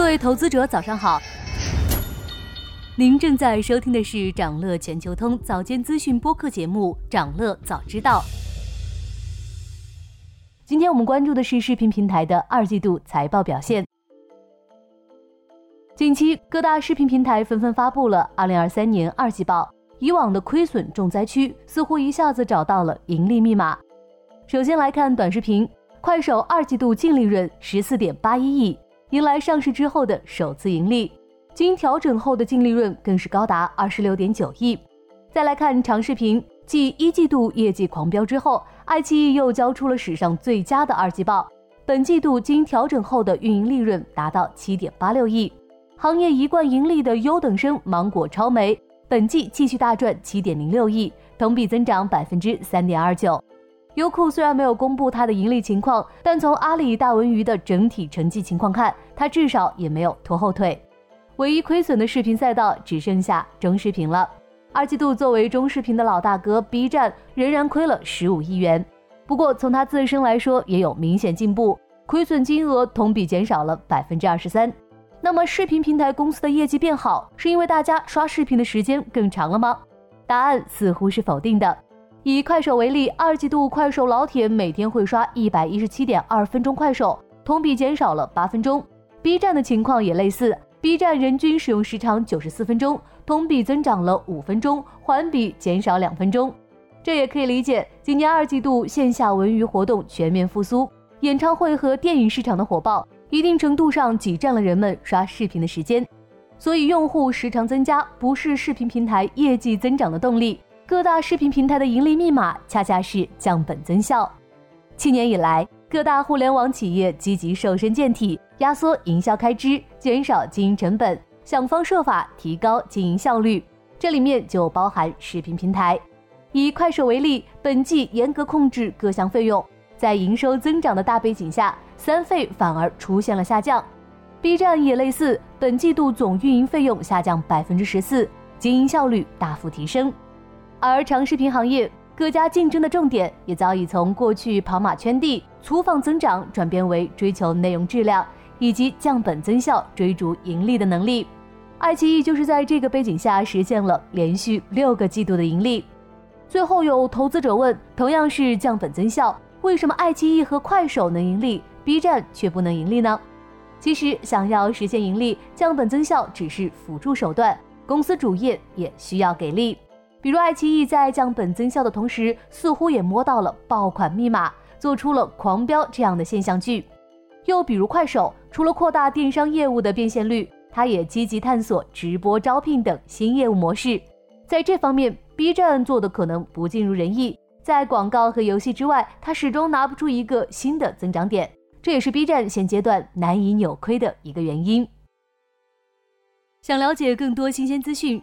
各位投资者，早上好。您正在收听的是长乐全球通早间资讯播客节目《长乐早知道》。今天我们关注的是视频平台的二季度财报表现。近期各大视频平台纷纷发布了2023年二季报，以往的亏损重灾区似乎一下子找到了盈利密码。首先来看短视频，快手二季度净利润十四点八一亿。迎来上市之后的首次盈利，经调整后的净利润更是高达二十六点九亿。再来看长视频，继一季度业绩狂飙之后，爱奇艺又交出了史上最佳的二季报。本季度经调整后的运营利润达到七点八六亿。行业一贯盈利的优等生芒果超媒，本季继续大赚七点零六亿，同比增长百分之三点二九。优酷虽然没有公布它的盈利情况，但从阿里大文娱的整体成绩情况看，它至少也没有拖后腿。唯一亏损的视频赛道只剩下中视频了。二季度作为中视频的老大哥，B 站仍然亏了十五亿元。不过从它自身来说，也有明显进步，亏损金额同比减少了百分之二十三。那么视频平台公司的业绩变好，是因为大家刷视频的时间更长了吗？答案似乎是否定的。以快手为例，二季度快手老铁每天会刷一百一十七点二分钟快手，同比减少了八分钟。B 站的情况也类似，B 站人均使用时长九十四分钟，同比增长了五分钟，环比减少两分钟。这也可以理解，今年二季度线下文娱活动全面复苏，演唱会和电影市场的火爆，一定程度上挤占了人们刷视频的时间。所以，用户时长增加不是视频平台业绩增长的动力。各大视频平台的盈利密码恰恰是降本增效。去年以来，各大互联网企业积极瘦身健体，压缩营销开支，减少经营成本，想方设法提高经营效率。这里面就包含视频平台。以快手为例，本季严格控制各项费用，在营收增长的大背景下，三费反而出现了下降。B 站也类似，本季度总运营费用下降百分之十四，经营效率大幅提升。而长视频行业各家竞争的重点也早已从过去跑马圈地、粗放增长，转变为追求内容质量以及降本增效、追逐盈利的能力。爱奇艺就是在这个背景下实现了连续六个季度的盈利。最后有投资者问：同样是降本增效，为什么爱奇艺和快手能盈利，B 站却不能盈利呢？其实，想要实现盈利，降本增效只是辅助手段，公司主业也需要给力。比如爱奇艺在降本增效的同时，似乎也摸到了爆款密码，做出了狂飙这样的现象剧。又比如快手，除了扩大电商业务的变现率，它也积极探索直播招聘等新业务模式。在这方面，B 站做的可能不尽如人意，在广告和游戏之外，它始终拿不出一个新的增长点，这也是 B 站现阶段难以扭亏的一个原因。想了解更多新鲜资讯，